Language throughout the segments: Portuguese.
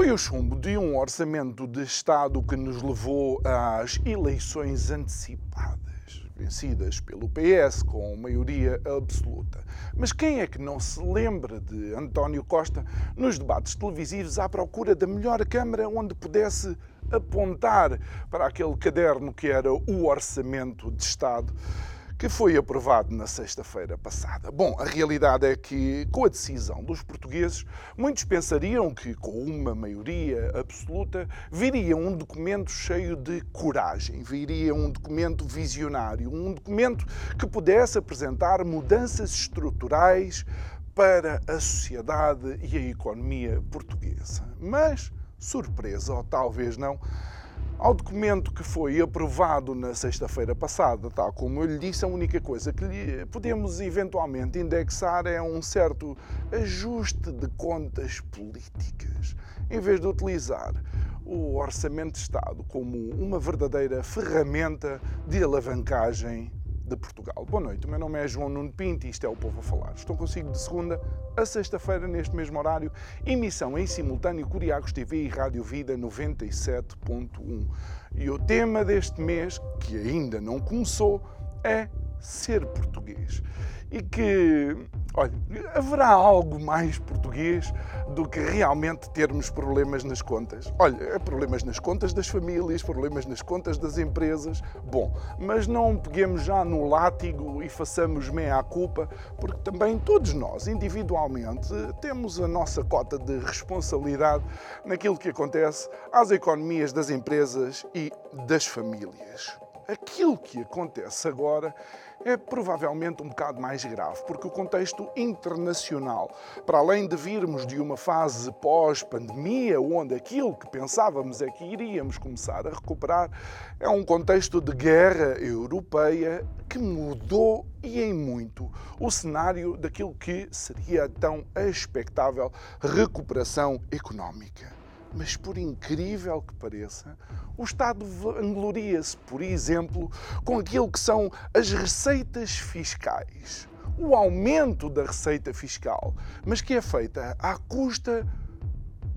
Foi o chumbo de um orçamento de Estado que nos levou às eleições antecipadas, vencidas pelo PS com maioria absoluta. Mas quem é que não se lembra de António Costa nos debates televisivos à procura da melhor Câmara onde pudesse apontar para aquele caderno que era o Orçamento de Estado? Que foi aprovado na sexta-feira passada. Bom, a realidade é que, com a decisão dos portugueses, muitos pensariam que, com uma maioria absoluta, viria um documento cheio de coragem, viria um documento visionário, um documento que pudesse apresentar mudanças estruturais para a sociedade e a economia portuguesa. Mas, surpresa, ou talvez não, ao documento que foi aprovado na sexta-feira passada, tal como eu lhe disse, a única coisa que lhe podemos eventualmente indexar é um certo ajuste de contas políticas, em vez de utilizar o Orçamento de Estado como uma verdadeira ferramenta de alavancagem de Portugal. Boa noite, o meu nome é João Nuno Pinto e isto é o Povo a Falar. Estou consigo de segunda a sexta-feira, neste mesmo horário, emissão em simultâneo Curiagos TV e Rádio Vida 97.1. E o tema deste mês, que ainda não começou, é ser português. E que Olha, haverá algo mais português do que realmente termos problemas nas contas? Olha, problemas nas contas das famílias, problemas nas contas das empresas. Bom, mas não peguemos já no látigo e façamos meia culpa, porque também todos nós, individualmente, temos a nossa cota de responsabilidade naquilo que acontece às economias das empresas e das famílias. Aquilo que acontece agora é provavelmente um bocado mais grave, porque o contexto internacional, para além de virmos de uma fase pós-pandemia, onde aquilo que pensávamos é que iríamos começar a recuperar, é um contexto de guerra europeia que mudou e em muito o cenário daquilo que seria tão expectável recuperação económica. Mas por incrível que pareça, o Estado vangloria-se, por exemplo, com aquilo que são as receitas fiscais. O aumento da receita fiscal, mas que é feita à custa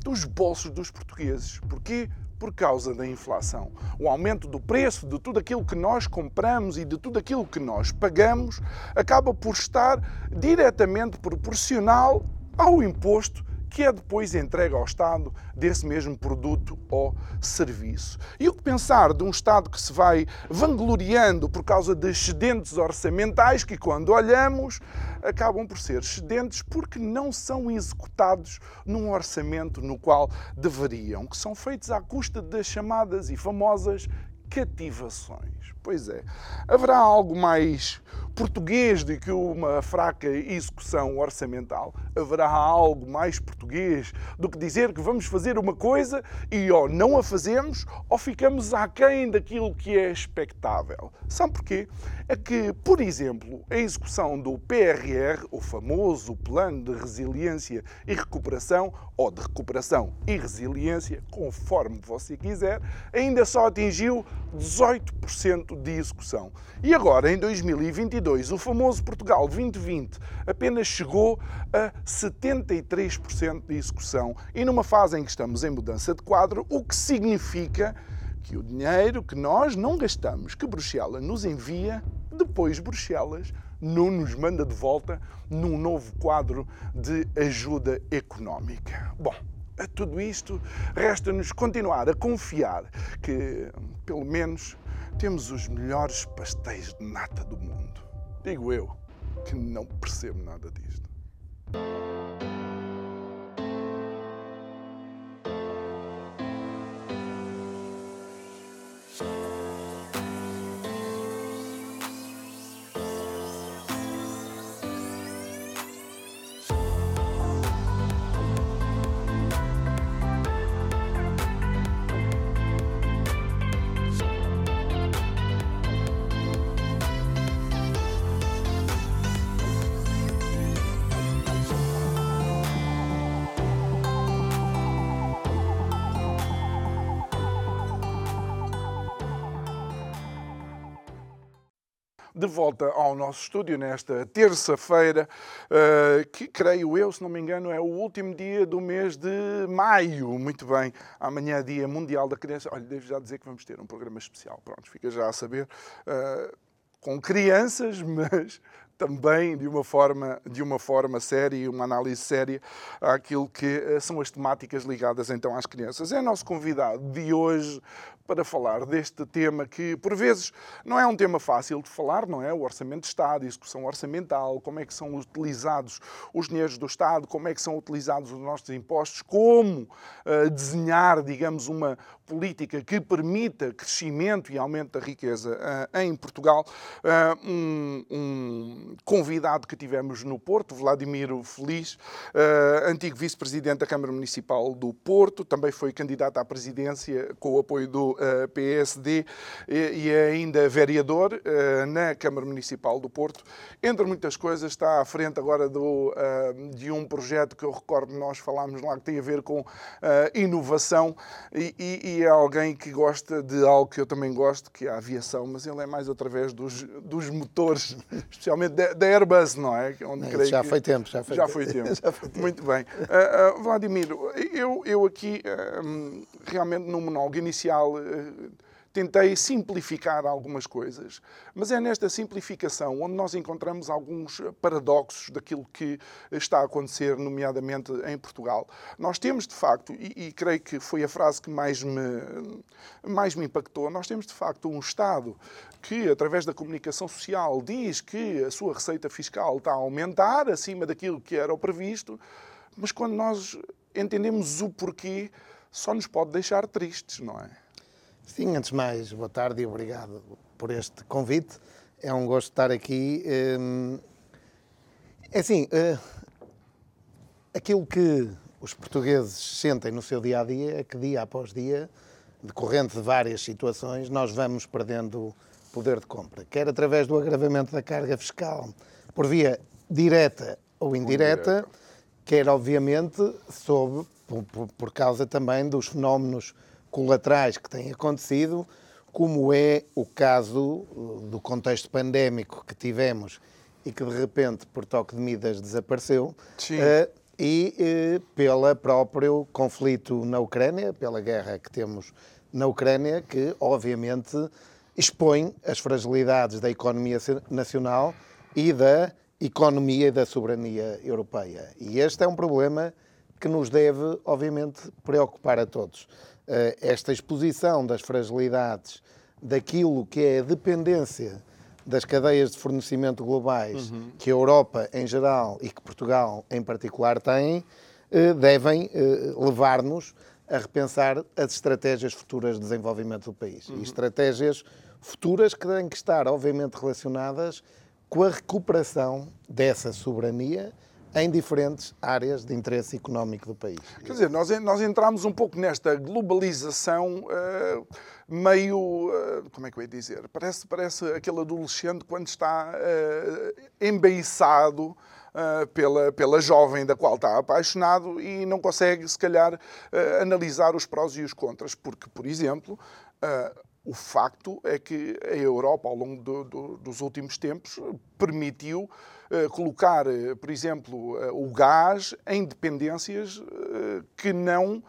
dos bolsos dos portugueses. Porquê? Por causa da inflação. O aumento do preço de tudo aquilo que nós compramos e de tudo aquilo que nós pagamos acaba por estar diretamente proporcional ao imposto que é depois entregue ao Estado desse mesmo produto ou serviço. E o que pensar de um Estado que se vai vangloriando por causa de excedentes orçamentais que, quando olhamos, acabam por ser excedentes porque não são executados num orçamento no qual deveriam, que são feitos à custa das chamadas e famosas cativações. Pois é, haverá algo mais português do que uma fraca execução orçamental? Haverá algo mais português do que dizer que vamos fazer uma coisa e ou não a fazemos ou ficamos aquém daquilo que é expectável? Sabe porquê? É que, por exemplo, a execução do PRR, o famoso Plano de Resiliência e Recuperação, ou de Recuperação e Resiliência, conforme você quiser, ainda só atingiu 18% de execução. E agora, em 2022, o famoso Portugal 2020 apenas chegou a 73% de execução e numa fase em que estamos em mudança de quadro, o que significa que o dinheiro que nós não gastamos, que Bruxelas nos envia, depois Bruxelas não nos manda de volta num novo quadro de ajuda económica. Bom, a tudo isto, resta-nos continuar a confiar que, pelo menos, temos os melhores pastéis de nata do mundo. Digo eu, que não percebo nada disto. Volta ao nosso estúdio nesta terça-feira, uh, que creio eu, se não me engano, é o último dia do mês de maio. Muito bem, amanhã é Dia Mundial da Criança. Olha, devo já dizer que vamos ter um programa especial. Pronto, fica já a saber. Uh, com crianças, mas também de uma forma, de uma forma séria e uma análise séria àquilo que eh, são as temáticas ligadas então às crianças. É nosso convidado de hoje para falar deste tema que, por vezes, não é um tema fácil de falar, não é? O orçamento de Estado, execução orçamental, como é que são utilizados os dinheiros do Estado, como é que são utilizados os nossos impostos, como uh, desenhar, digamos, uma política que permita crescimento e aumento da riqueza uh, em Portugal. Uh, um, um, convidado que tivemos no Porto, Vladimiro Feliz, antigo vice-presidente da Câmara Municipal do Porto, também foi candidato à presidência com o apoio do uh, PSD e, e, é ainda vereador uh, na Câmara Municipal do Porto. Entre muitas coisas, está à frente agora do, uh, de um projeto que eu recordo, nós falámos lá, que tem a ver com inovação e, e, e, é alguém que gosta de algo que eu também gosto, que é a aviação, mas ele é mais através dos, dos motores, especialmente da, da Airbus, não é? Onde não, já, foi tempo, já foi já tempo. Foi tempo. já foi tempo. Muito bem. Vladimiro, eu, eu aqui realmente no monólogo inicial tentei simplificar algumas coisas, mas é nesta simplificação onde nós encontramos alguns paradoxos daquilo que está a acontecer, nomeadamente em Portugal. Nós temos, de facto, e, e creio que foi a frase que mais me, mais me impactou, nós temos, de facto, um Estado que, através da comunicação social, diz que a sua receita fiscal está a aumentar acima daquilo que era o previsto, mas quando nós entendemos o porquê, só nos pode deixar tristes, não é? Sim, antes de mais, boa tarde e obrigado por este convite. É um gosto estar aqui. Hum, é assim, eh, aquilo que os portugueses sentem no seu dia a dia é que, dia após dia, decorrente de várias situações, nós vamos perdendo poder de compra, quer através do agravamento da carga fiscal por via direta ou indireta, quer, obviamente, sob, por, por causa também dos fenómenos colaterais que têm acontecido, como é o caso uh, do contexto pandémico que tivemos e que de repente, por toque de medidas, desapareceu. Uh, e uh, pelo próprio conflito na Ucrânia, pela guerra que temos na Ucrânia, que obviamente expõe as fragilidades da economia nacional e da economia e da soberania europeia. E este é um problema que nos deve, obviamente, preocupar a todos. Eh, esta exposição das fragilidades daquilo que é a dependência das cadeias de fornecimento globais uhum. que a Europa em geral e que Portugal em particular têm, eh, devem eh, levar-nos a repensar as estratégias futuras de desenvolvimento do país. Uhum. E estratégias futuras que têm que estar, obviamente, relacionadas com a recuperação dessa soberania em diferentes áreas de interesse económico do país. Quer dizer, nós, nós entramos um pouco nesta globalização uh, meio. Uh, como é que eu ia dizer? Parece, parece aquele adolescente quando está uh, embeiçado. Uh, pela, pela jovem da qual está apaixonado e não consegue, se calhar, uh, analisar os prós e os contras, porque, por exemplo, uh, o facto é que a Europa, ao longo do, do, dos últimos tempos, permitiu colocar, uh, por exemplo, uh, o gás em dependências que não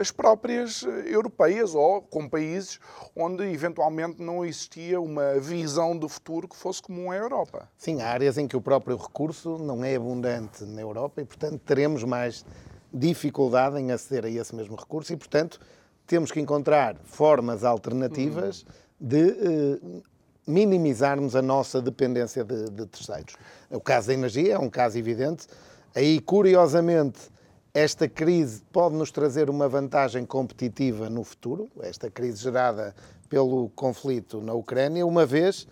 as próprias europeias ou com países onde eventualmente não existia uma visão do futuro que fosse comum à Europa. Sim, há áreas em que o próprio recurso não é abundante na Europa e, portanto, teremos mais dificuldade em aceder a esse mesmo recurso e, portanto, temos que encontrar formas alternativas de eh, minimizarmos a nossa dependência de, de, terceiros. O caso da energia é um caso evidente. Aí, curiosamente, esta crise pode nos trazer uma vantagem competitiva no futuro, esta crise gerada pelo conflito na Ucrânia, uma vez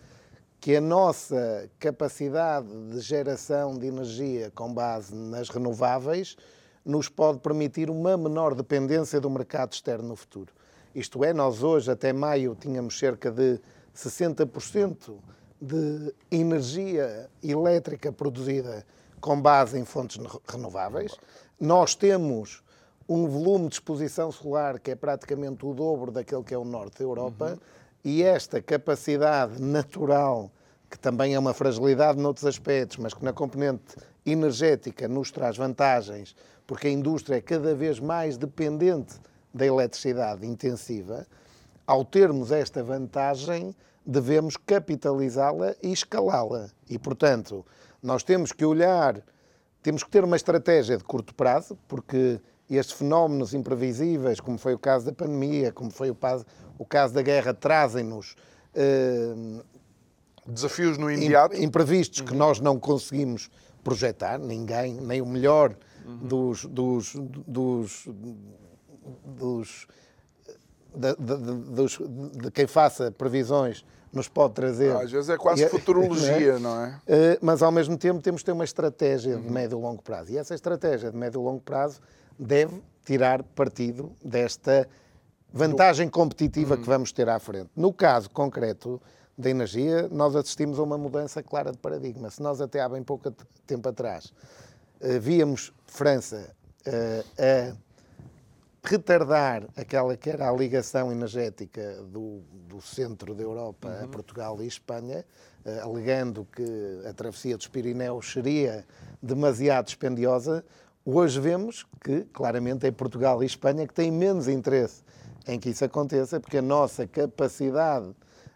que a nossa capacidade de geração de energia com base nas renováveis nos pode permitir uma menor dependência do mercado externo no futuro. Isto é, nós hoje, até maio, tínhamos cerca de 60% de energia elétrica produzida com base em fontes renováveis. Nós temos um volume de exposição solar que é praticamente o dobro daquele que é o norte da Europa uhum. e esta capacidade natural que também é uma fragilidade noutros aspectos, mas que na componente energética nos traz vantagens, porque a indústria é cada vez mais dependente da eletricidade intensiva, ao termos esta vantagem, devemos capitalizá-la e escalá-la. E, portanto, nós temos que olhar, temos que ter uma estratégia de curto prazo, porque estes fenómenos imprevisíveis, como foi o caso da pandemia, como foi o caso, o caso da guerra, trazem-nos eh, desafios no imediato imprevistos uhum. que nós não conseguimos projetar, ninguém, nem o melhor uhum. dos, dos, dos, dos de, de, de, de, quem faça previsões nos pode trazer. Às vezes é quase futurologia, não é? não é? Mas ao mesmo tempo temos de ter uma estratégia de uhum. médio e longo prazo. E essa estratégia de médio e longo prazo deve tirar partido desta vantagem competitiva que uhum. vamos ter à frente. No caso concreto da energia, nós assistimos a uma mudança clara de paradigma. Se nós até há bem pouco tempo atrás eh, víamos França eh, a retardar aquela que era a ligação energética do, do centro da Europa uhum. a Portugal e Espanha, uh, alegando que a travessia dos Pirineus seria demasiado dispendiosa, hoje vemos que, claramente, é Portugal e Espanha que têm menos interesse em que isso aconteça, porque a nossa capacidade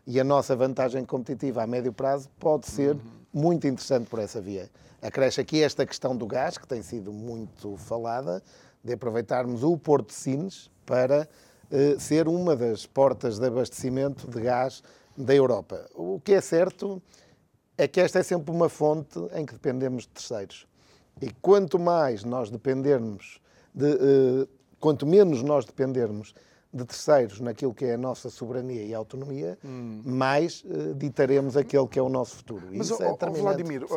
e a nossa vantagem competitiva a médio prazo pode ser uhum. muito interessante por essa via. Acresce aqui esta questão do gás, que tem sido muito falada, de aproveitarmos o Porto de Sines para eh, ser uma das portas de abastecimento de gás da Europa. O que é certo é que esta é sempre uma fonte em que dependemos de terceiros. E quanto mais nós dependermos de, eh, quanto menos nós dependermos de terceiros naquilo que é a nossa soberania e autonomia, hum. mais uh, ditaremos aquele que é o nosso futuro. Mas, Isso oh, é Vladimir, uh,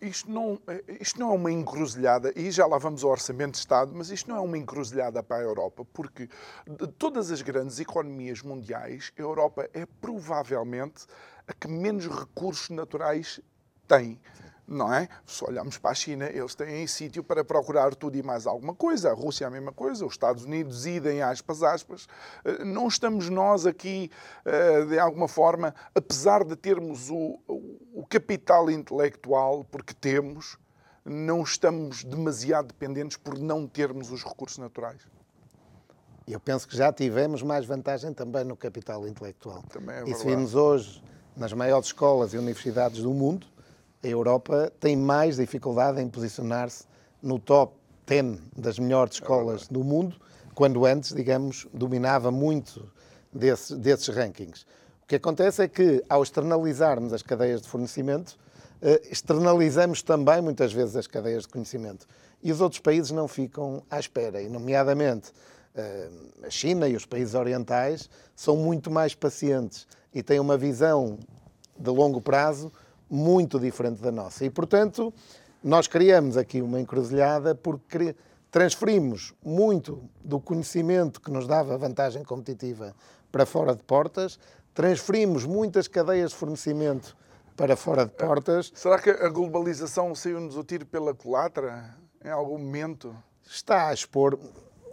isto, não, isto não é uma encruzilhada, e já lá vamos ao Orçamento de Estado, mas isto não é uma encruzilhada para a Europa, porque de todas as grandes economias mundiais, a Europa é provavelmente a que menos recursos naturais tem não é? Se olharmos para a China, eles têm sítio para procurar tudo e mais alguma coisa. A Rússia é a mesma coisa, os Estados Unidos idem aspas, aspas. Eh, não estamos nós aqui, eh, de alguma forma, apesar de termos o, o capital intelectual, porque temos, não estamos demasiado dependentes por não termos os recursos naturais. Eu penso que já tivemos mais vantagem também no capital intelectual. Também é se vimos hoje nas maiores escolas e universidades do mundo, a Europa tem mais dificuldade em posicionar-se no top 10 das melhores escolas do mundo, quando antes, digamos, dominava muito desses, desses rankings. O que acontece é que, ao externalizarmos as cadeias de fornecimento, eh, externalizamos também muitas vezes as cadeias de conhecimento. E os outros países não ficam à espera, e, nomeadamente, eh, a China e os países orientais são muito mais pacientes e têm uma visão de longo prazo muito diferente da nossa. E, portanto, nós criamos aqui uma encruzilhada porque transferimos muito do conhecimento que nos dava vantagem competitiva para fora de portas, transferimos muitas cadeias de fornecimento para fora de portas. Será que a globalização saiu-nos o tiro pela culatra em algum momento? Está a expor.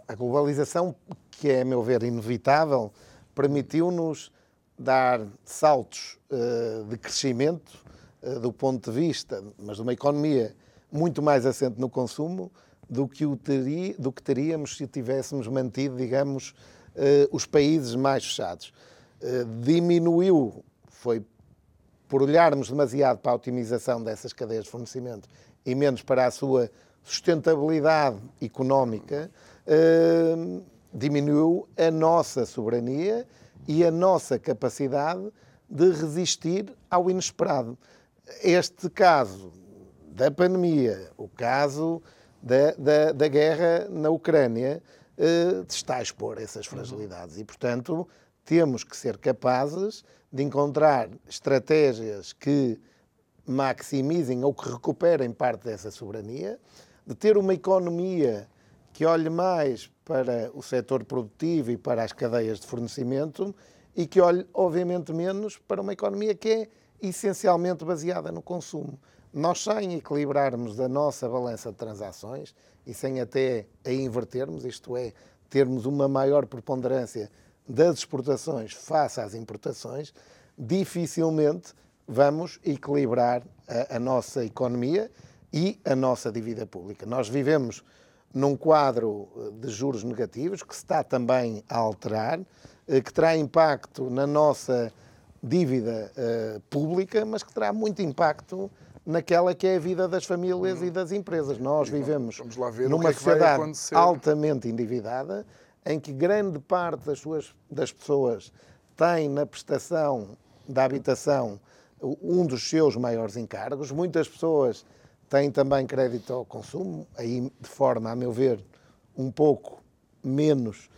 A globalização, que é, a meu ver, inevitável, permitiu-nos dar saltos uh, de crescimento do ponto de vista, mas de uma economia muito mais assente no consumo do que, o do que teríamos se tivéssemos mantido, digamos, uh, os países mais fechados. Uh, diminuiu, foi por olharmos demasiado para a otimização dessas cadeias de fornecimento e menos para a sua sustentabilidade económica, diminuiu a nossa soberania e a nossa capacidade de resistir ao inesperado este caso da pandemia, o caso da, da, da guerra na Ucrânia, eh, está a expor essas fragilidades. E, portanto, temos que ser capazes de encontrar estratégias que maximizem ou que recuperem parte dessa soberania, de ter uma economia que olhe mais para o setor produtivo e para as cadeias de fornecimento e que olhe, obviamente, menos para uma economia que é essencialmente baseada no consumo. Nós, sem equilibrarmos a nossa balança de transações e sem até a invertermos, isto é, termos uma maior preponderância das exportações face às importações, dificilmente vamos equilibrar a, a nossa economia e a nossa dívida pública. Nós vivemos num quadro eh, de juros negativos que se está também a alterar, eh, que terá impacto na nossa dívida uh, pública, mas que terá muito impacto naquela que é a vida das famílias e das empresas. Nós vivemos numa é sociedade altamente endividada, em que grande parte das, suas, das pessoas tem na prestação da habitação um dos seus maiores encargos. Muitas pessoas têm também crédito ao consumo, aí de forma, a meu ver, um pouco menos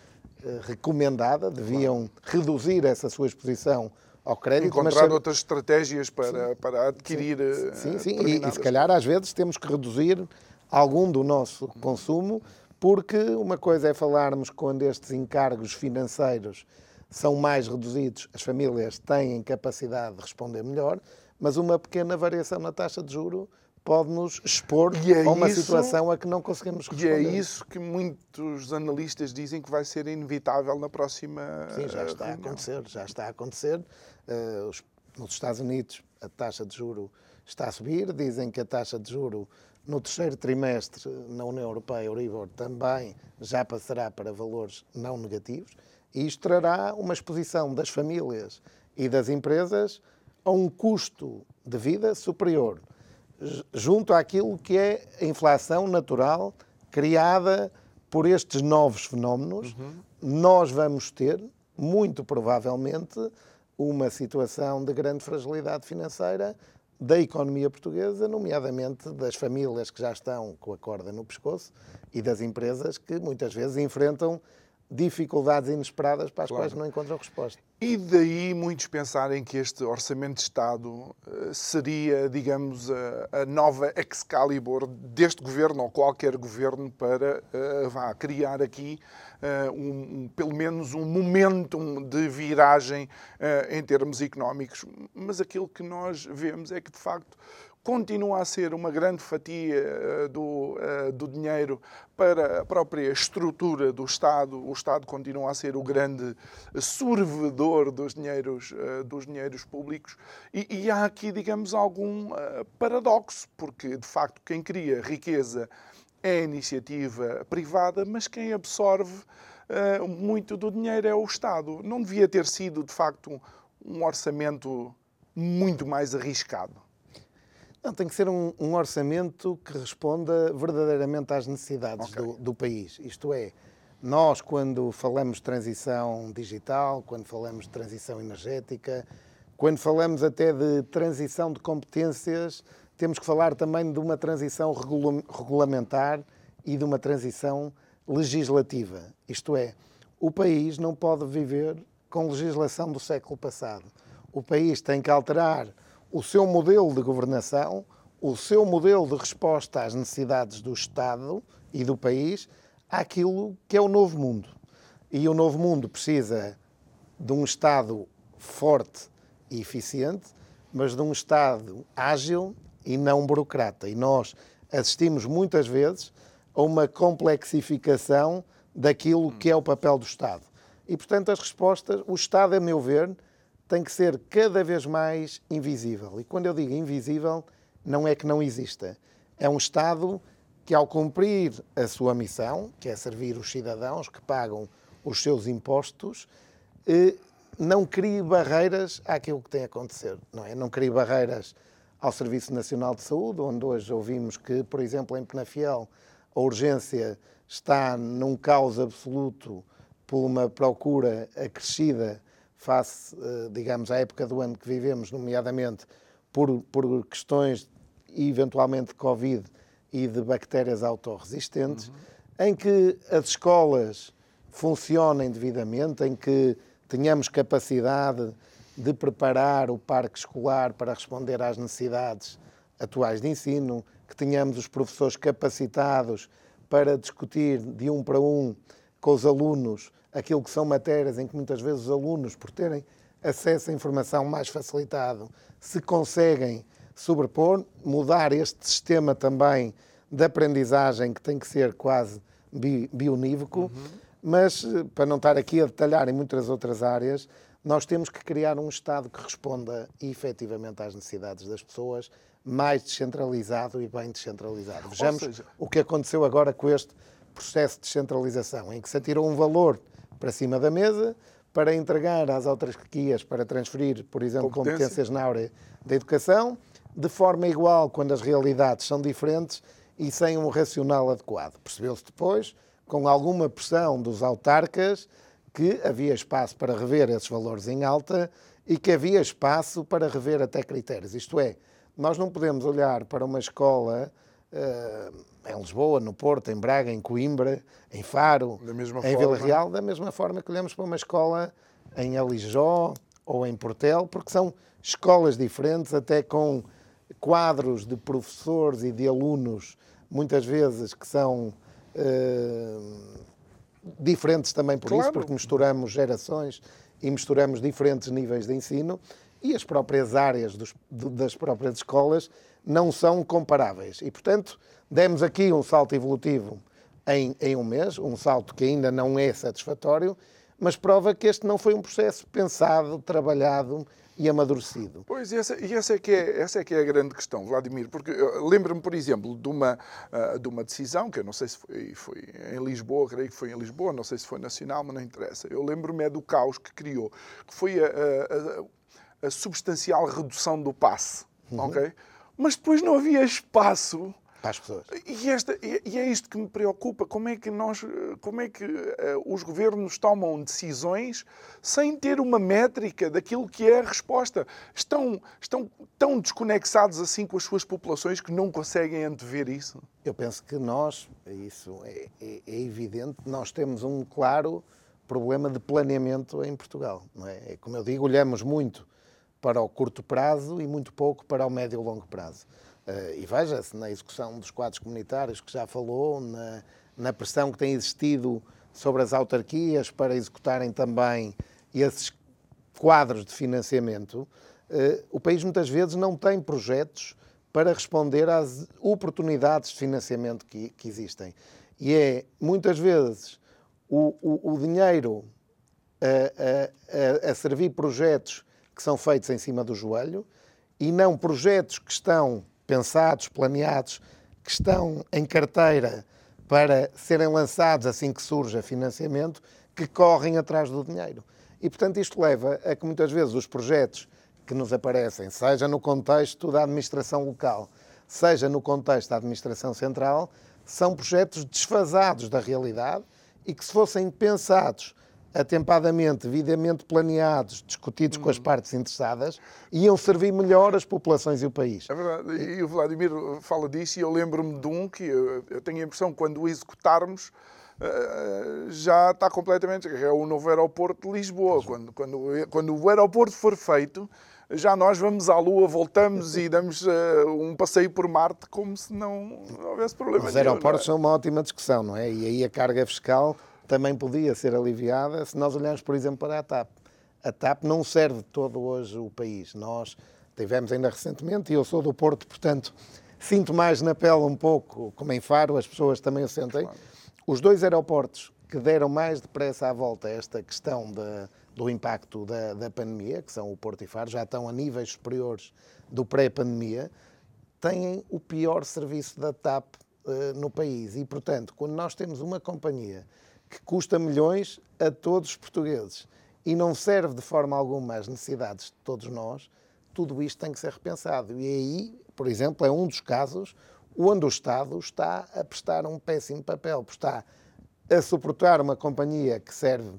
eh, recomendada, deviam reduzir essa sua exposição ao crédito. Encontrar mas... outras estratégias para, para adquirir. Sim, sim, sim. E, e se calhar às vezes temos que reduzir algum do nosso consumo, porque uma coisa é falarmos quando estes encargos financeiros são mais reduzidos, as famílias têm capacidade de responder melhor, mas uma pequena variação na taxa de juro pode-nos expor é a uma isso, situação a que não conseguimos responder. E é isso que muitos analistas dizem que vai ser inevitável na próxima Sim, já está reunião. a acontecer, já está a acontecer. Uh, os, nos Estados Unidos a taxa de juro está a subir, dizem que a taxa de juro no terceiro trimestre na União Europeia, Euribor, também já passará para valores não negativos e isto trará uma exposição das famílias e das empresas a um custo de vida superior junto àquilo que é a inflação natural criada por estes novos fenómenos, uhum. nós vamos ter, muito provavelmente, uma situação de grande fragilidade financeira da economia portuguesa, nomeadamente das famílias que já estão com a corda no pescoço e das empresas que muitas vezes enfrentam dificuldades inesperadas para as claro. quais não encontram resposta. E daí muitos pensarem que este Orçamento de Estado eh, seria, digamos, a, a nova Excalibur deste governo ou qualquer governo para uh, vá, criar aqui uh, um, um, pelo menos um momentum de viragem uh, em termos económicos. Mas aquilo que nós vemos é que, de facto, continua a ser uma grande fatia eh, do, eh, do dinheiro para a própria estrutura do Estado. O Estado continua a ser o grande servidor dos dinheiros, eh, dos dinheiros públicos. E, e há aqui, digamos, algum paradoxo, porque de facto quem cria riqueza é a iniciativa privada, mas quem absorve muito do dinheiro é o Estado. Não devia ter sido, de facto, um orçamento muito mais arriscado. Não, tem que ser um, um orçamento que responda verdadeiramente às necessidades okay. do, do, país. Isto é, nós, quando falamos de transição digital, quando falamos de transição energética, quando falamos até de transição de competências, temos que falar também de uma transição regula regulamentar e de uma transição legislativa. Isto é, o país não pode viver com legislação do século passado. O país tem que alterar o seu modelo de governação, o seu modelo de resposta às necessidades do Estado e do país àquilo que é o novo mundo. E o novo mundo precisa de um Estado forte e eficiente, mas de um Estado ágil e não burocrata. E nós assistimos muitas vezes a uma complexificação daquilo que é o papel do Estado. E, portanto, as respostas, o Estado, a meu ver, tem que ser cada vez mais invisível. E quando eu digo invisível, não é que não exista. É um Estado que, ao cumprir a sua missão, que é servir os cidadãos que pagam os seus impostos, eh, não crie barreiras àquilo que tem a acontecer. Não, é? não crie barreiras ao Serviço Nacional de Saúde, onde hoje ouvimos que, por exemplo, em Penafiel, a urgência está num caos absoluto por uma procura acrescida face, eh, digamos, à época do ano que vivemos, nomeadamente por, por questões eventualmente de Covid e de bactérias autorresistentes, uhum. em que as escolas funcionem devidamente, em que tenhamos capacidade de preparar o parque escolar para responder às necessidades atuais de ensino, que tenhamos os professores capacitados para discutir de um para um com os alunos aquilo que são matérias em que muitas vezes os alunos, por terem acesso à informação mais facilitado, se conseguem sobrepor, mudar este sistema também de aprendizagem que tem que ser quase bi bionívoco, uhum. mas eh, para não estar aqui a detalhar em muitas outras áreas, nós temos que criar um Estado que responda efetivamente às necessidades das pessoas, mais descentralizado e bem descentralizado. Vejamos seja... o que aconteceu agora com este processo de descentralização, em que se atirou um valor para cima da mesa para entregar às autarquias para transferir, por exemplo, competências na área da educação, de forma igual quando as realidades são diferentes e sem um racional adequado. Percebeu-se depois, com alguma pressão dos autarcas, que havia espaço para rever esses valores em alta e que havia espaço para rever até critérios. Isto é, nós não podemos olhar para uma escola uh, em Lisboa, no Porto, em Braga, em Coimbra, em Faro, em. Vila Real, da mesma forma que olhamos para uma escola em Alijó ou em Portel, porque são escolas diferentes, até com quadros de professores e de alunos, muitas vezes que são uh, diferentes também por claro. isso, porque misturamos gerações e misturamos diferentes níveis de ensino e as próprias áreas dos, das próprias escolas não são comparáveis. E, portanto, demos aqui um salto evolutivo em, em um mês, um salto que ainda não é satisfatório, mas prova que este não foi um processo pensado, trabalhado e amadurecido. Pois, e essa, e essa, é, que é, essa é que é a grande questão, Vladimir, porque lembro-me, por exemplo, de uma, uh, de uma decisão, que eu não sei se foi, foi, em Lisboa, creio que foi em Lisboa, não sei se foi nacional, mas não interessa. Eu lembro-me é do caos que criou, que foi a, a, a substancial redução do passe, uhum. ok? Mas depois não havia espaço para as pessoas. E, esta, e, é isto que me preocupa. Como é que, nós, como é que uh, os governos tomam decisões sem ter uma métrica daquilo que é a resposta? Estão, estão tão desconexados assim com as suas populações que não conseguem antever isso? Eu penso que nós, isso é, é, é evidente, nós temos um claro problema de planeamento em Portugal. É? é como eu digo, olhamos muito para o curto prazo e muito pouco para o médio e longo prazo. Uh, e veja-se na execução dos quadros comunitários que já falou, na, na, pressão que tem existido sobre as autarquias para executarem também esses quadros de financiamento, uh, o país muitas vezes não tem projetos para responder às oportunidades de financiamento que, que existem. E é, muitas vezes, o, o, o dinheiro a, a, a servir projetos que são feitos em cima do joelho e não projetos que estão pensados, planeados, que estão em carteira para serem lançados assim que surja financiamento, que correm atrás do dinheiro. E, portanto, isto leva a que muitas vezes os projetos que nos aparecem, seja no contexto da administração local, seja no contexto da administração central, são projetos desfasados da realidade e que, se fossem pensados atempadamente, devidamente planeados, discutidos com as hum. partes interessadas, iam servir melhor as populações e o país. É verdade. E o Vladimir fala disso e eu lembro-me de um que eu, tenho a impressão que quando o executarmos eh, já está completamente. É o novo aeroporto de Lisboa. Quando, quando, quando o aeroporto for feito, já nós vamos à Lua, voltamos e damos uh, um passeio por Marte como se não, houvesse problema Os aeroportos nenhum, é? são uma ótima discussão, não é? E aí a carga fiscal também podia ser aliviada se nós olharmos, por exemplo, para a TAP. A TAP não serve todo hoje o país. Nós tivemos ainda recentemente, e eu sou do Porto, portanto, sinto mais na pele um pouco, como em Faro, as pessoas também o sentem. Os dois aeroportos que deram mais depressa à volta esta questão do impacto da, da pandemia, que são o Porto e Faro, já estão a níveis superiores do pré-pandemia, têm o pior serviço da TAP uh, no país. E, portanto, quando nós temos uma companhia que custa milhões a todos os portugueses e não serve de forma alguma às necessidades de todos nós, tudo isto tem que ser repensado. E aí, por exemplo, é um dos casos onde o Estado está a prestar um péssimo papel, está a suportar uma companhia que serve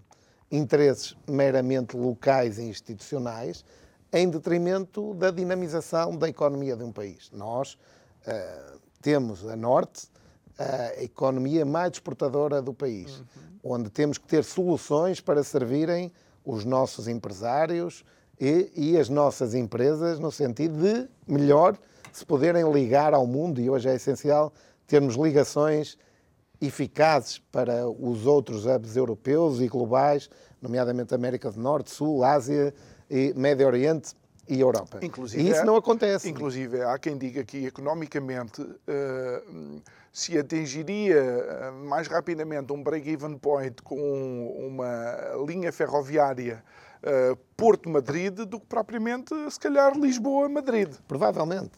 interesses meramente locais e institucionais em detrimento da dinamização da economia de um país. Nós uh, temos a Norte a economia mais exportadora do país, uhum. onde temos que ter soluções para servirem os nossos empresários e, e, as nossas empresas, no sentido de melhor se poderem ligar ao mundo, e hoje é essencial termos ligações eficazes para os outros hubs europeus e globais, nomeadamente América do Norte, Sul, Ásia, e Médio Oriente e Europa. Inclusive, e isso não acontece. Inclusive, há quem diga que economicamente uh, se atingiria eh, mais rapidamente um break-even point com uma linha ferroviária uh, Porto-Madrid do que propriamente, se calhar, Lisboa-Madrid. Provavelmente.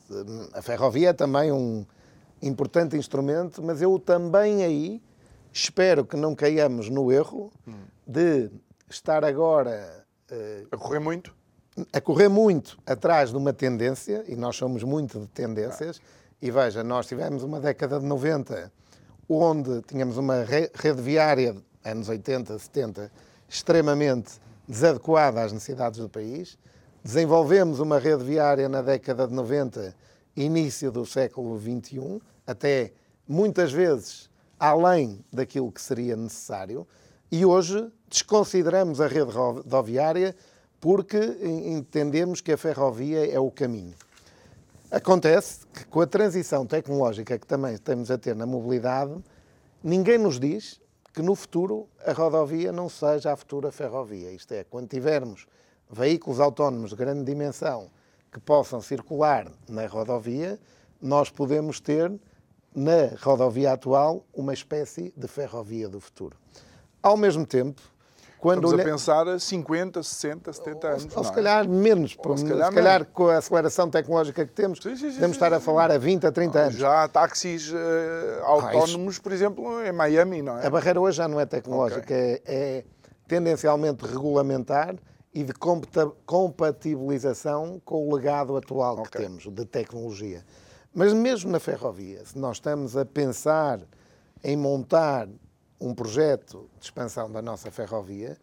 A ferrovia é também um importante instrumento, mas eu também aí espero que não caiamos no erro de estar agora. Uh, a correr muito? A correr muito atrás de uma tendência, e nós somos muito de tendências, e veja, nós tivemos uma década de 90 onde tínhamos uma rede viária, anos 80, 70, extremamente desadequada às necessidades do país. Desenvolvemos uma rede viária na década de 90, início do século XXI, até muitas vezes além daquilo que seria necessário, e hoje desconsideramos a rede rodoviária porque entendemos que a ferrovia é o caminho. Acontece que com a transição tecnológica que também estamos a ter na mobilidade, ninguém nos diz que no futuro a rodovia não seja a futura ferrovia. Isto é, quando tivermos veículos autónomos de grande dimensão que possam circular na rodovia, nós podemos ter na rodovia atual uma espécie de ferrovia do futuro. Ao mesmo tempo, quando Estamos olha... a pensar a 50, 60, 70 anos. Ou, ou se é? calhar menos, ou se calhar, se calhar menos. com a aceleração tecnológica que temos, sim, sim, sim, podemos estar a falar a 20, a 30 anos. Já há táxis uh, autónomos, ah, por exemplo, em Miami, não é? A barreira hoje já não é tecnológica, okay. é, é tendencialmente regulamentar e de compatibilização com o legado atual okay. que temos de tecnologia. Mas mesmo na ferrovia, se nós estamos a pensar em montar um projeto de expansão da nossa ferrovia,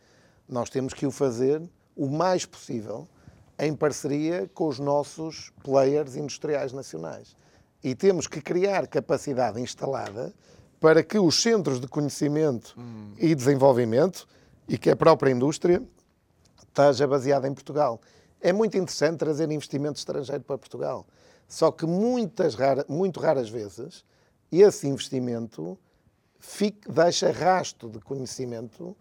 nós temos que o fazer o mais possível em parceria com os nossos players industriais nacionais. E temos que criar capacidade instalada para que os centros de conhecimento hum. e desenvolvimento e que a própria indústria esteja baseada em Portugal. É muito interessante trazer investimento estrangeiro para Portugal. Só que muitas rara, muito raras vezes esse investimento fica, deixa rasto de conhecimento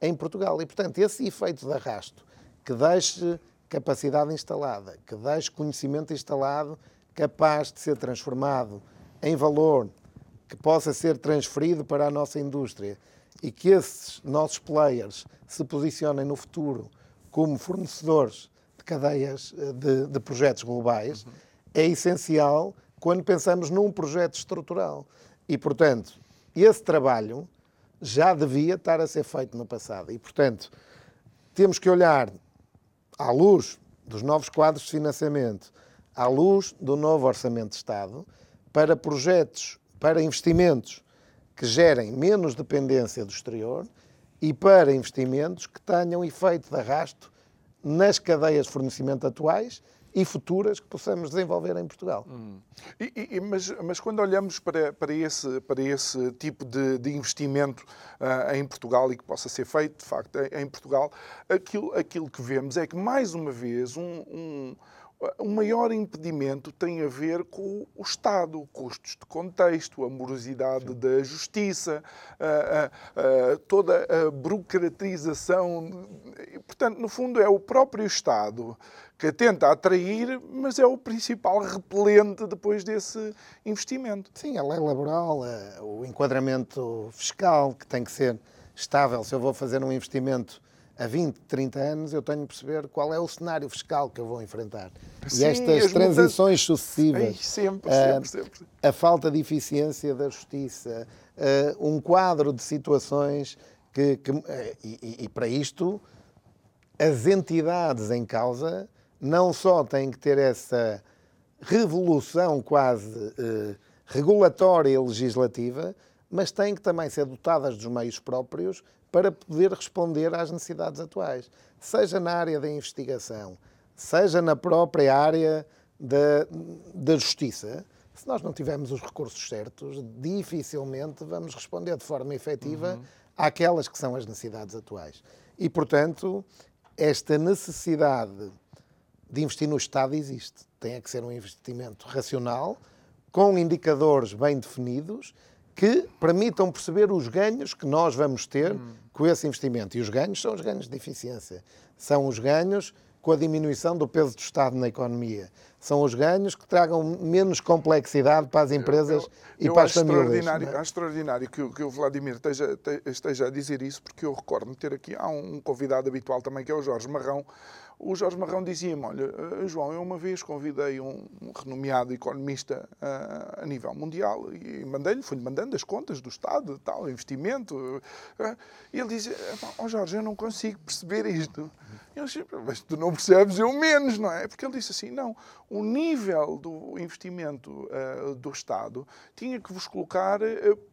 em Portugal. E, portanto, esse efeito de arrasto, que deixe capacidade instalada, que deixe conhecimento instalado capaz de ser transformado em valor, que possa ser transferido para a nossa indústria e que esses nossos players se posicionem no futuro como fornecedores de cadeias eh, de, de projetos globais. Uhum é essencial quando pensamos num projeto estrutural. E, portanto, esse trabalho já devia estar a ser feito no passado. E, portanto, temos que olhar à luz dos novos quadros de financiamento, à luz do novo Orçamento de Estado, para projetos, para investimentos que gerem menos dependência do exterior e para investimentos que tenham efeito de arrasto nas cadeias de fornecimento atuais e futuras que possamos desenvolver em Portugal. Hum. E, e, mas, mas, quando olhamos para, para, esse, para esse tipo de, de investimento uh, em Portugal e que possa ser feito, de facto, em, em Portugal, aquilo, aquilo que vemos é que, mais uma vez, um, um o maior impedimento tem a ver com o Estado, custos de contexto, a morosidade Sim. da justiça, a, a, a, toda a burocratização. Portanto, no fundo, é o próprio Estado que tenta atrair, mas é o principal repelente depois desse investimento. Sim, a lei laboral, o enquadramento fiscal, que tem que ser estável. Se eu vou fazer um investimento a 20, 30 anos, eu tenho de perceber qual é o cenário fiscal que eu vou enfrentar. Sim, e estas transições sucessivas, Ei, sempre, sempre, sempre. a falta de eficiência da justiça, uh, um quadro de situações que. que uh, e, e, para isto, as entidades em causa não só têm que ter essa revolução quase regulatória e legislativa, mas têm que também ser dotadas dos meios próprios para poder responder às necessidades atuais, seja na área da investigação, seja na própria área da, da justiça. Se nós não tivermos os recursos certos, dificilmente vamos responder de forma efetiva uhum. àquelas que são as necessidades atuais. E, portanto, esta necessidade de investir no Estado existe. Tem que ser um investimento racional, com indicadores bem definidos, que permitam perceber os ganhos que nós vamos ter hum. com esse investimento. E os ganhos são os ganhos de eficiência. São os ganhos com a diminuição do peso do Estado na economia. são os ganhos que tragam menos complexidade para as empresas eu, e eu para as famílias. Extraordinário, é? Acho extraordinário que, que o Vladimir esteja, esteja a dizer isso, porque eu recordo-me ter aqui, há um convidado habitual também, que é o Jorge Marrão, o Jorge Marrão dizia-me: Olha, eh, João, eu uma vez convidei um renomeado economista uh, a nível mundial e mandei-lhe, fui-lhe mandando as contas do Estado, tal, investimento. Uh, e ele dizia: Ó oh, Jorge, eu não consigo perceber isto. Eu disse: Mas tu não percebes, eu menos, não é? Porque ele disse assim: Não, o nível do investimento do Estado tinha que vos colocar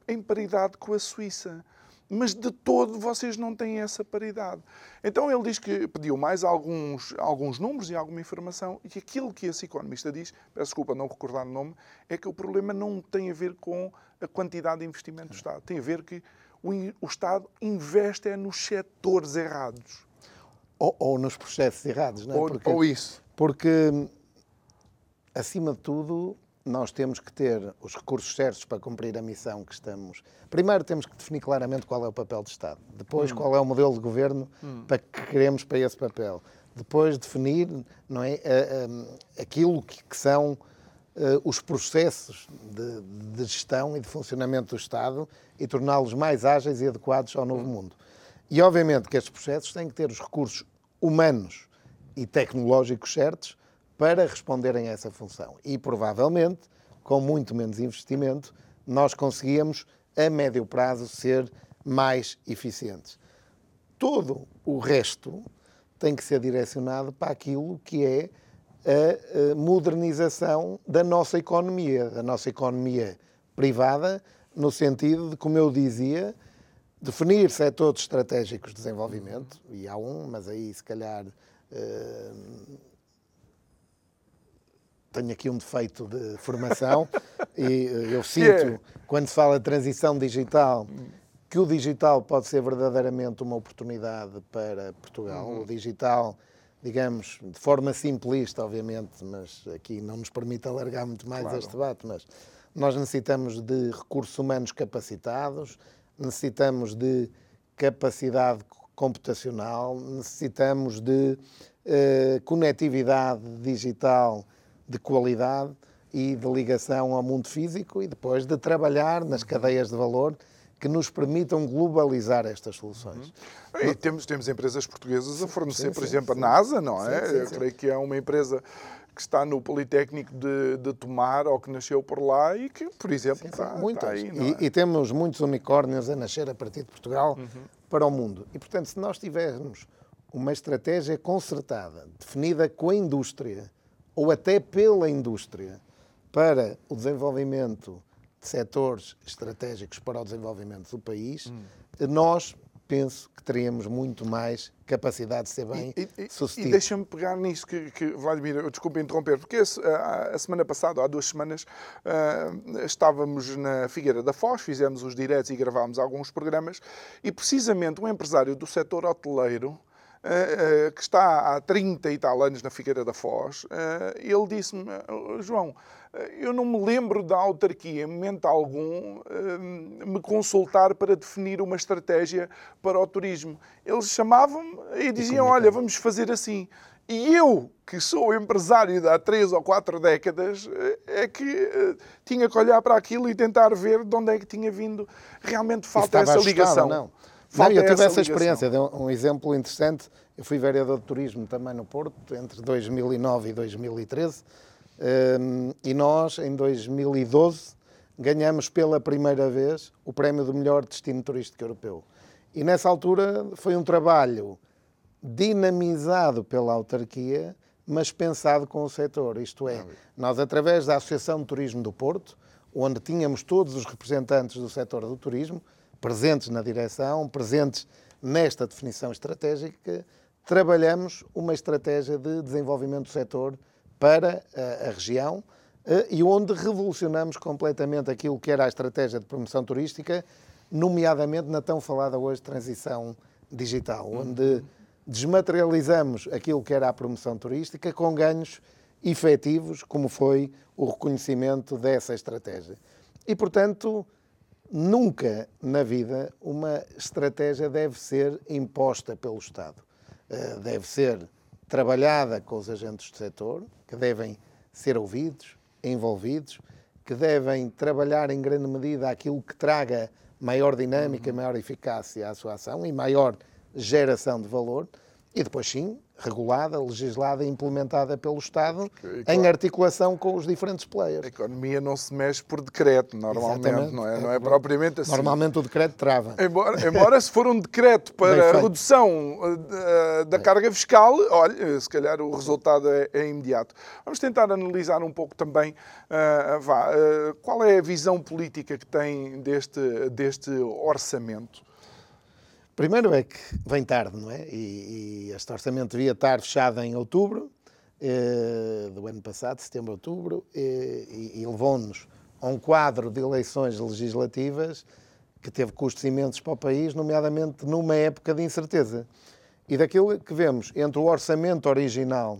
em paridade com a Suíça mas de todo vocês não têm essa paridade. Então ele diz que pediu mais alguns, alguns números e alguma informação, e aquilo que esse economista diz, peço desculpa não recordar o nome, é que o problema não tem a ver com a quantidade de investimento do Estado, tem a ver que o, o Estado investe é nos setores errados. Ou, ou nos processos errados, não é? Ou, porque, ou isso. Porque, acima de tudo, nós temos que ter os recursos certos para cumprir a missão que estamos. Primeiro temos que definir claramente qual é o papel do Estado. Depois, hum. qual é o modelo de governo hum. para que queremos para esse papel. Depois definir, não é, aquilo que, que são uh, os processos de, de, gestão e de funcionamento do Estado e torná-los mais ágeis e adequados ao novo hum. mundo. E obviamente que estes processos têm que ter os recursos humanos e tecnológicos certos para responderem a essa função. E provavelmente, com muito menos investimento, nós conseguíamos, a médio prazo, ser mais eficientes. Todo o resto tem que ser direcionado para aquilo que é a modernização da nossa economia, da nossa economia privada, no sentido de, como eu dizia, definir setores estratégicos de desenvolvimento, e há um, mas aí se calhar eh, tenho aqui um defeito de formação e eh, eu sinto, yeah. quando se fala de transição digital, que o digital pode ser verdadeiramente uma oportunidade para Portugal. Uhum. O digital, digamos, de forma simplista, obviamente, mas aqui não nos permite alargar muito mais claro. este debate, mas nós necessitamos de recursos humanos capacitados, necessitamos de capacidade computacional, necessitamos de uh, conectividade digital de qualidade e de ligação ao mundo físico e depois de trabalhar nas cadeias de valor que nos permitam globalizar estas soluções. Uhum. E temos, temos empresas portuguesas a fornecer, sim, por sim, exemplo, sim. a NASA, não é? Eu creio que é uma empresa que está no Politécnico de, de, Tomar ou que nasceu por lá e que, por exemplo, está, está aí. E, é? e, temos muitos unicórnios a nascer a partir de Portugal uhum. para o mundo. E, portanto, se nós tivermos uma estratégia concertada, definida com a indústria, ou até pela indústria para o desenvolvimento de setores estratégicos para o desenvolvimento do país, hum. nós penso que teríamos muito mais capacidade de ser bem e, e, sucedido. E deixa-me pegar nisso que, que Vladimir, eu desculpe interromper, porque esse, a, a, semana passada, há duas semanas, uh, estávamos na Figueira da Foz, fizemos os diretos e gravámos alguns programas, e precisamente um empresário do setor hoteleiro que está há 30 e tal anos na Figueira da Foz, eh, ele disse-me, João, eu não me lembro da autarquia, em momento algum, me consultar para definir uma estratégia para o turismo. Eles chamavam-me e diziam, olha, vamos fazer assim. E eu, que sou empresário de há três ou quatro décadas, é que tinha que olhar para aquilo e tentar ver de onde é que tinha vindo. Realmente falta essa ligação. Não. Não, eu tive essa, experiência, de um, um exemplo interessante. Eu fui vereador de turismo também no Porto, entre 2009 e 2013, um, e nós, em 2012, ganhamos pela primeira vez o prémio do melhor destino turístico europeu. E nessa altura foi um trabalho dinamizado pela autarquia, mas pensado com o setor. Isto é, nós, através da Associação de Turismo do Porto, onde tínhamos todos os representantes do setor do turismo, presentes na direção, presentes nesta definição estratégica, trabalhamos uma estratégia de desenvolvimento do setor para a, a região eh, e onde revolucionamos completamente aquilo que era a estratégia de promoção turística, nomeadamente na tão falada hoje transição digital, onde desmaterializamos aquilo que era a promoção turística com ganhos efetivos, como foi o reconhecimento dessa estratégia. E, portanto, Nunca na vida uma estratégia deve ser imposta pelo Estado. Eh, deve ser trabalhada com os agentes do setor, que devem ser ouvidos, envolvidos, que devem trabalhar em grande medida aquilo que traga maior dinâmica, maior eficácia à sua ação e maior geração de valor. E depois, sim, regulada, legislada e implementada pelo Estado em articulação com os diferentes players. A economia não se mexe por decreto, normalmente, não é? Não é propriamente assim. Normalmente o decreto trava. Embora, embora se for um decreto para redução uh, da carga fiscal, olha, se calhar o resultado é, é imediato. Vamos tentar analisar um pouco também uh, vá, uh, qual é a visão política que tem deste, deste orçamento. Primeiro é que vem tarde, não é? E, e este orçamento devia estar fechado em outubro eh, do ano passado, setembro, outubro, eh, e, e levou-nos a um quadro de eleições legislativas que teve custos imensos para o país, nomeadamente numa época de incerteza. E daquilo que vemos entre o orçamento original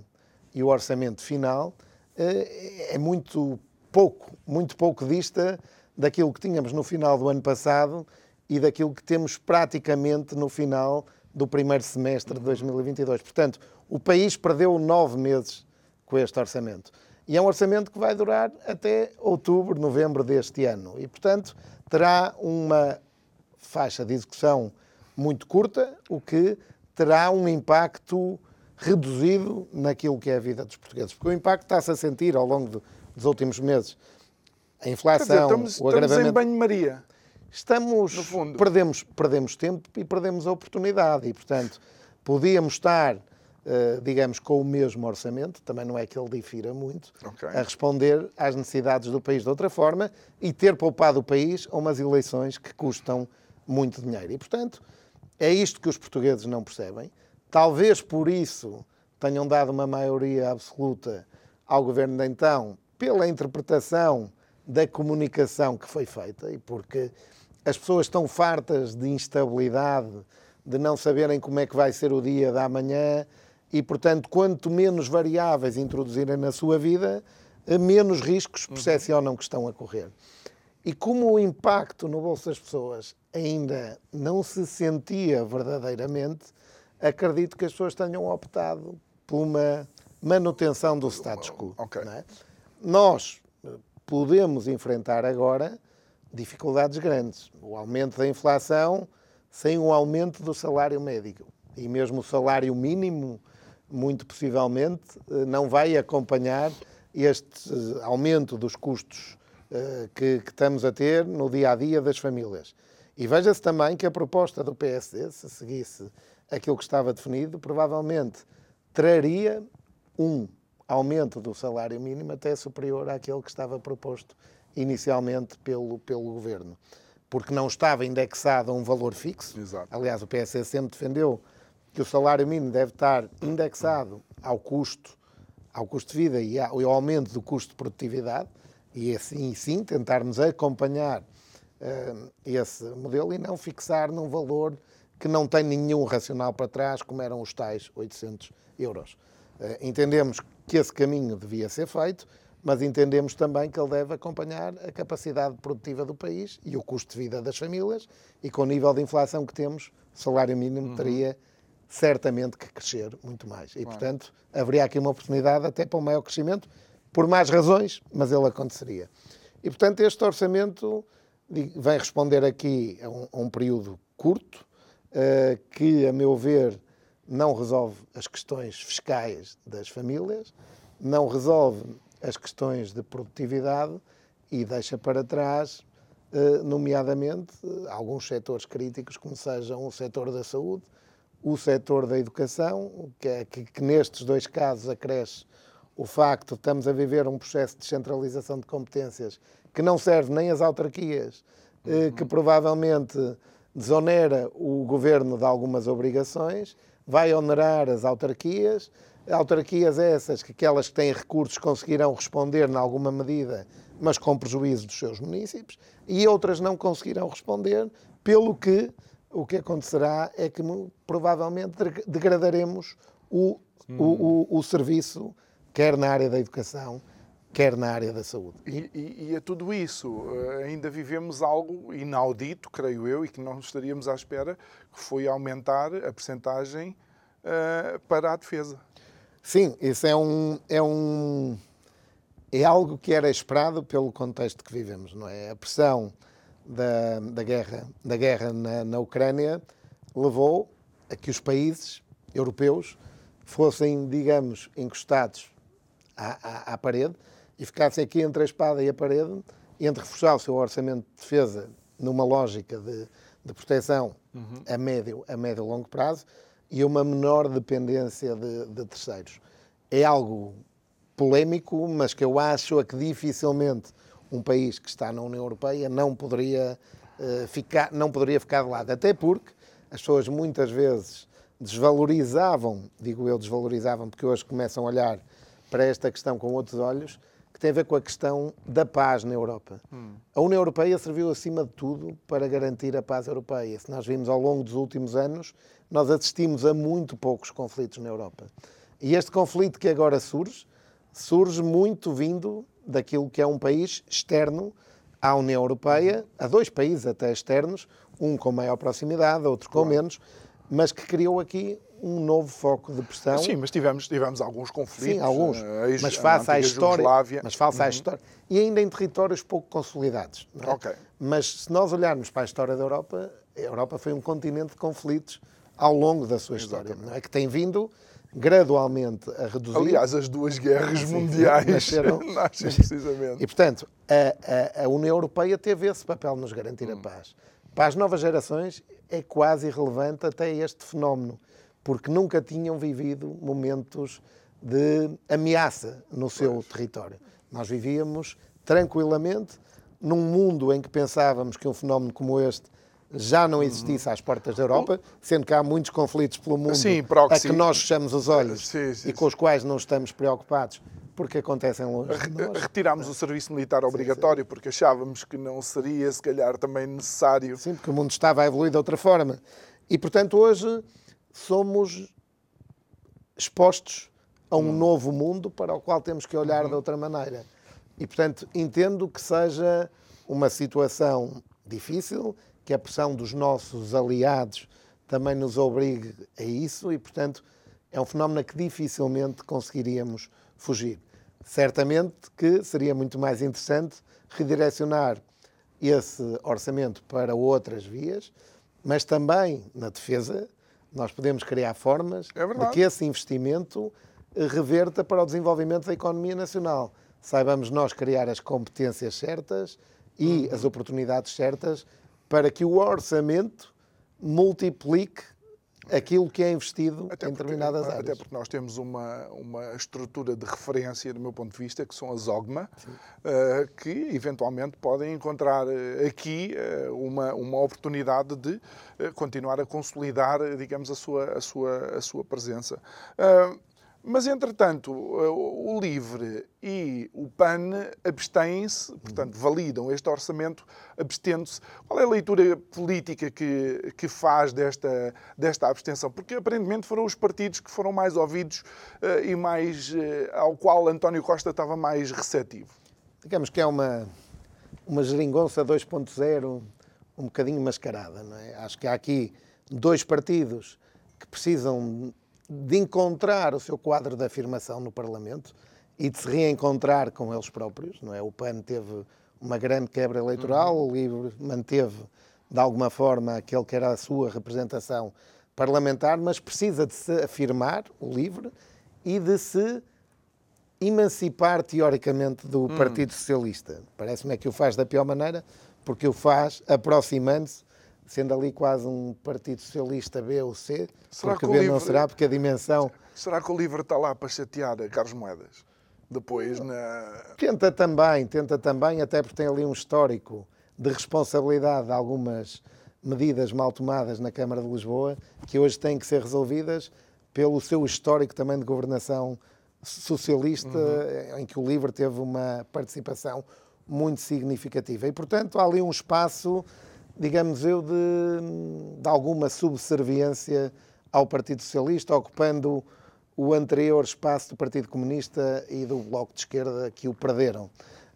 e o orçamento final, eh, é muito pouco, muito pouco dista daquilo que tínhamos no final do ano passado e daquilo que temos praticamente no final do primeiro semestre de 2022. Portanto, o país perdeu nove meses com este orçamento. E é um orçamento que vai durar até outubro, novembro deste ano. E, portanto, terá uma faixa de execução muito curta, o que terá um impacto reduzido naquilo que é a vida dos portugueses. Porque o impacto está-se a sentir ao longo dos últimos meses. A inflação, dizer, estamos, o agravamento... Estamos em banho-maria estamos perdemos perdemos tempo e perdemos a oportunidade e portanto podíamos estar Uh, digamos, com o mesmo orçamento, também não é que ele difira muito, okay. a responder às necessidades do país de outra forma e ter poupado o país a umas eleições que custam muito dinheiro. E, portanto, é isto que os portugueses não percebem. Talvez por isso tenham dado uma maioria absoluta ao governo de então, pela interpretação da comunicação que foi feita e porque as pessoas estão fartas de instabilidade, de não saberem como é que vai ser o dia da manhã e, portanto, quanto menos variáveis introduzirem na sua vida, menos riscos uhum. percepcionam que estão a correr. E como o impacto no bolso das pessoas ainda não se sentia verdadeiramente, acredito que as pessoas tenham optado por uma manutenção do status quo. Okay. É? Nós podemos enfrentar agora dificuldades grandes. O aumento da inflação sem o aumento do salário médico. E mesmo o salário mínimo, muito possivelmente, eh, não vai acompanhar este eh, aumento dos custos eh, que, que estamos a ter no dia a dia das famílias. E veja-se também que a proposta do PSD, se seguisse aquilo que estava definido, provavelmente traria um aumento do salário mínimo até superior àquele que estava proposto inicialmente pelo, pelo governo, porque não estava indexado a um valor fixo. Exato. Aliás, o PS sempre defendeu que o salário mínimo deve estar indexado ao custo, ao custo de vida e ao aumento do custo de produtividade, e assim sim tentarmos acompanhar uh, esse modelo e não fixar num valor que não tem nenhum racional para trás, como eram os tais 800 euros. Uh, entendemos que esse caminho devia ser feito, mas entendemos também que ele deve acompanhar a capacidade produtiva do país e o custo de vida das famílias, e com o nível de inflação que temos, o salário mínimo uhum. teria certamente que crescer muito mais. E, claro. portanto, haveria aqui uma oportunidade até para um maior crescimento, por mais razões, mas ele aconteceria. E, portanto, este orçamento vem responder aqui a um, a um período curto, uh, que, a meu ver, não resolve as questões fiscais das famílias, não resolve as questões de produtividade e deixa para trás, eh, nomeadamente, alguns setores críticos, como sejam o setor da saúde, o setor da educação, que, é, que, que nestes dois casos acresce o facto de estamos a viver um processo de descentralização de competências que não serve nem às autarquias, eh, que provavelmente desonera o governo de algumas obrigações, vai onerar as autarquias, autarquias essas que aquelas que têm recursos conseguirão responder em alguma medida, mas com prejuízo dos seus municípios, e outras não conseguirão responder, pelo que o que acontecerá é que provavelmente degradaremos o, hum. o, o, o serviço, quer na área da educação, quer na área da saúde. E, e, e, a tudo isso, eh, ainda vivemos algo inaudito, creio eu, e que não estaríamos à espera, que foi aumentar a percentagem uh, para a defesa. Sim, isso é um, é um, é algo que era esperado pelo contexto que vivemos, não é? A pressão da, da guerra, da guerra na, na Ucrânia levou a que os países europeus fossem, digamos, encostados à, à, à, parede e ficassem aqui entre a espada e a parede, entre reforçar o seu orçamento de defesa numa lógica de, de proteção uhum. a, médio, a médio e longo prazo e uma menor dependência de, de terceiros. É algo polémico, mas que eu acho que dificilmente um país que está na União Europeia não poderia, uh, ficar, não poderia ficar de lado. Até porque as pessoas muitas vezes desvalorizavam, digo eu desvalorizavam, porque hoje começam a olhar para esta questão com outros olhos, que tem a ver com a questão da paz na Europa. Hum. A União Europeia serviu, acima de tudo, para garantir a paz europeia. Se nós vimos ao longo dos últimos anos, nós assistimos a muito poucos conflitos na Europa. E este conflito que agora surge, surge muito vindo daquilo que é um país externo à União Europeia, a dois países até externos, um com maior proximidade, outro com claro. menos, mas que criou aqui um novo foco de pressão. Sim, mas tivemos, tivemos alguns conflitos. Sim, alguns. Uh, mas face à história. Mas face uhum. à história. E ainda em territórios pouco consolidados. É? Ok. Mas se nós olharmos para a história da Europa, a Europa foi um continente de conflitos ao longo da sua história. Não é? Que tem vindo gradualmente a reduzir. Aliás, as duas guerras Sim, mundiais nasceram, nascem precisamente. E, portanto, a, a, a, União Europeia teve esse papel nos garantir hum. a paz. Para as novas gerações é quase irrelevante até este fenómeno, porque nunca tinham vivido momentos de ameaça no seu pois. território. Nós vivíamos tranquilamente num mundo em que pensávamos que um fenómeno como este já não existisse às portas da Europa, sendo que há muitos conflitos pelo mundo sim, a que nós fechamos os olhos sim, sim, e com os quais não estamos preocupados porque acontecem longe de nós. Retirámos o serviço militar obrigatório porque achávamos que não seria, se calhar, também necessário. Sim, porque o mundo estava a evoluir de outra forma. E, portanto, hoje somos expostos a um hum. novo mundo para o qual temos que olhar uhum. de outra maneira. E, portanto, entendo que seja uma situação difícil, que a pressão dos nossos aliados também nos obrigue a isso e, portanto, é um fenómeno a que dificilmente conseguiríamos fugir. Certamente que seria muito mais interessante redirecionar esse orçamento para outras vias, mas também na defesa nós podemos criar formas é de que esse investimento reverta para o desenvolvimento da economia nacional. Saibamos nós criar as competências certas e uhum. as oportunidades certas para que o orçamento multiplique aquilo que é investido até em determinadas porque, áreas. Até porque nós temos uma, uma estrutura de referência, do meu ponto de vista, que são as OGMA, uh, que eventualmente podem encontrar eh, aqui uh, uma, uma oportunidade de uh, continuar a consolidar, digamos, a sua, a sua, a sua presença. Mas, entretanto, o LIVRE e o PAN abstêm-se, portanto, validam este orçamento abstendo-se. Qual é a leitura política que, que faz desta, desta abstenção? Porque, aparentemente, foram os partidos que foram mais ouvidos uh, e mais uh, ao qual António Costa estava mais receptivo. Digamos que é uma, uma geringonça 2.0 um bocadinho mascarada, não é? Acho que há aqui dois partidos que precisam de encontrar o seu quadro de afirmação no Parlamento e de se reencontrar com eles próprios. Não é? O PAN teve uma grande quebra eleitoral, uhum. o LIVRE manteve, de alguma forma, aquele que era a sua representação parlamentar, mas precisa de se afirmar, o LIVRE, e de se emancipar, teoricamente, do uhum. Partido Socialista. Parece-me é que o faz da pior maneira, porque o faz aproximando-se sendo ali quase um Partido Socialista B ou C, será porque B não será, porque a dimensão... Será que o LIVRE está lá para chatear a Carlos Moedas? Depois na... Tenta também, tenta também, até porque tem ali um histórico de responsabilidade de algumas medidas mal tomadas na Câmara de Lisboa, que hoje têm que ser resolvidas pelo seu histórico também de governação socialista, uhum. em que o LIVRE teve uma participação muito significativa. E, portanto, há ali um espaço digamos eu, de, de alguma subserviência ao Partido Socialista, ocupando o anterior espaço do Partido Comunista e do Bloco de Esquerda que o perderam.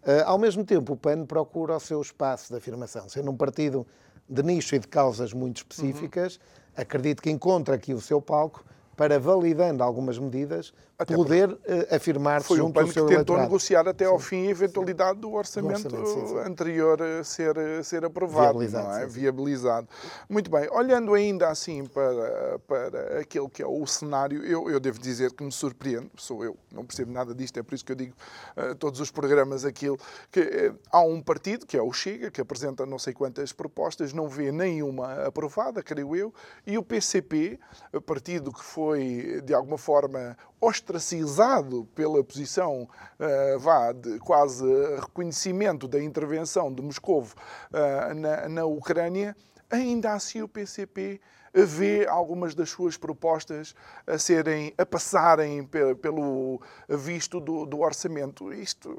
Uh, ao mesmo tempo, o PAN procura o seu espaço de afirmação. Sendo um partido de nicho e de causas muito específicas, uhum. acredito que encontra aqui o seu palco para, validando algumas medidas, até poder uh, afirmar-se Foi um PAN que tentou eleitorado. negociar até ao fim a eventualidade do orçamento, do orçamento sim, sim. anterior ser, ser aprovado, Viabilizado, não é? Sim, Viabilizado. Muito bem, olhando ainda assim para, para aquele que é o cenário, eu, eu devo dizer que me surpreende, sou eu, não percebo nada disto, é por isso que eu digo uh, todos os programas aquilo, que uh, há um partido, que é o Chega, que apresenta não sei quantas propostas, não vê nenhuma aprovada, creio eu, e o PCP, partido que foi de alguma forma ostracizado pela posição uh, vá, de quase reconhecimento da intervenção de Moscou uh, na, na Ucrânia, ainda assim o PCP vê algumas das suas propostas a serem a passarem pelo visto do, do orçamento. Isto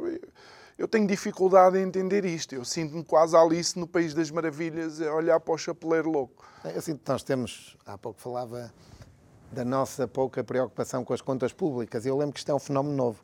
eu tenho dificuldade em entender isto. Eu sinto-me quase Alice no País das Maravilhas a olhar para o chapeleiro louco. Sinto que nós temos, há pouco falava da nossa pouca preocupação com as contas públicas. Eu lembro que isto é um fenómeno novo.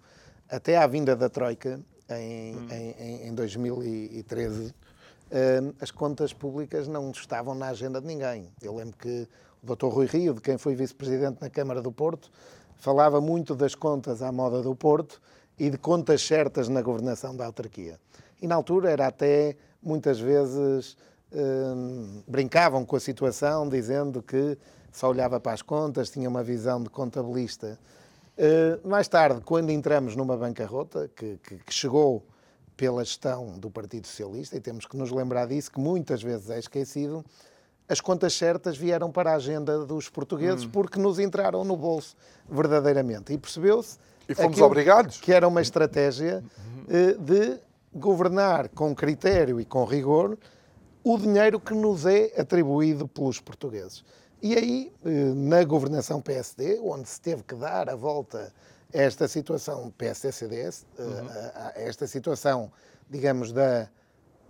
Até à vinda da Troika, em, hum. em, em 2013, uh, as contas públicas não estavam na agenda de ninguém. Eu lembro que o Dr. Rui Rio, de quem foi vice-presidente na Câmara do Porto, falava muito das contas à moda do Porto e de contas certas na governação da autarquia. E na altura era até, muitas vezes, uh, brincavam com a situação, dizendo que só olhava para as contas, tinha uma visão de contabilista. Uh, mais tarde, quando entramos numa bancarrota, que, que, que, chegou pela gestão do Partido Socialista, e temos que nos lembrar disso, que muitas vezes é esquecido, as contas certas vieram para a agenda dos portugueses hum. porque nos entraram no bolso verdadeiramente. E percebeu-se. E fomos obrigados. Que era uma estratégia uh, de governar com critério e com rigor o dinheiro que nos é atribuído pelos portugueses. E aí, eh, na governação PSD, onde se teve que dar a volta a esta situação PSD-CDS, eh, uhum. a, esta situação, digamos, da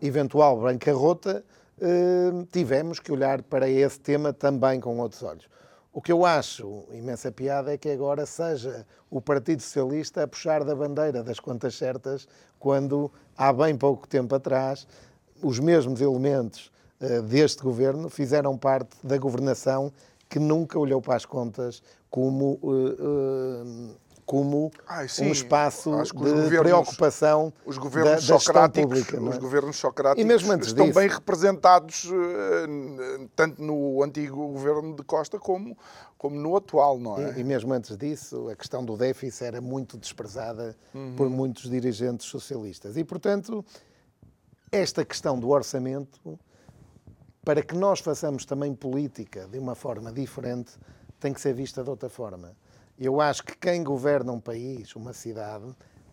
eventual bancarrota, eh, tivemos que olhar para esse tema também com outros olhos. O que eu acho imensa piada é que agora seja o Partido Socialista a puxar da bandeira das contas certas, quando há bem pouco tempo atrás os mesmos elementos deste governo fizeram parte da governação que nunca olhou para as contas como, uh, uh, como Ai, um espaço de preocupação os governos da, da socráticos, pública. É? Os governos socráticos e mesmo antes estão disso, bem representados uh, tanto no antigo governo de Costa como, como no atual, não é? E, e mesmo antes disso, a questão do déficit era muito desprezada uhum. por muitos dirigentes socialistas. E, portanto, esta questão do orçamento para que nós façamos também política de uma forma diferente, tem que ser vista de outra forma. Eu acho que quem governa um país, uma cidade,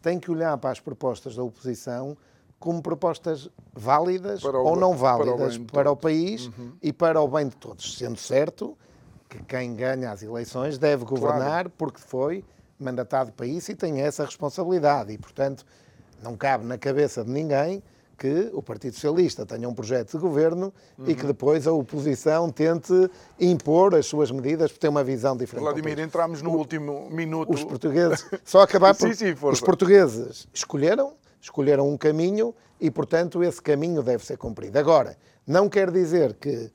tem que olhar para as propostas da oposição como propostas válidas ou não válidas para o, para o país uhum. e para o bem de todos, sendo certo que quem ganha as eleições deve governar claro. porque foi mandatado para isso e tem essa responsabilidade e, portanto, não cabe na cabeça de ninguém que o Partido Socialista tenha um projeto de governo uhum. e que depois a oposição tente impor as suas medidas por ter uma visão diferente. Vladimir, entramos no o, último minuto. Os portugueses, só acabar por, sim, sim, os portugueses escolheram, escolheram um caminho e, portanto, esse caminho deve ser cumprido. Agora, não quer dizer que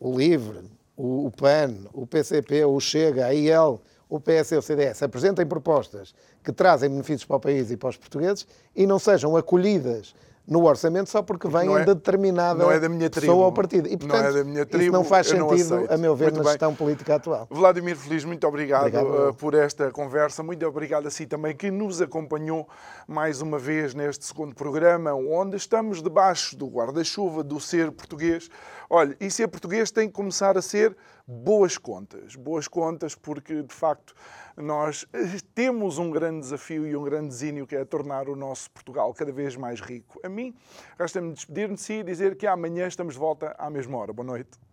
o LIVRE, o, o PAN, o PCP, o Chega, a IEL, o PS e o CDS apresentem propostas que trazem benefícios para o país e para os portugueses e não sejam acolhidas no orçamento só porque vêm é, de determinada é da pessoa ao partido. E, portanto, não é da minha tribo, isso não faz sentido, a meu ver, muito na bem. gestão política atual. Vladimir Feliz, muito obrigado, obrigado uh, por esta conversa. Muito obrigado a si também que nos acompanhou mais uma vez neste segundo programa, onde estamos debaixo do guarda-chuva do ser português. Olha, e ser português tem que começar a ser boas contas. Boas contas porque, de facto, nós eh, temos um grande desafio e um grande desígnio que é tornar o nosso Portugal cada vez mais rico. A mim, resta-me despedir-me de si e dizer que amanhã estamos de volta à mesma hora. Boa noite.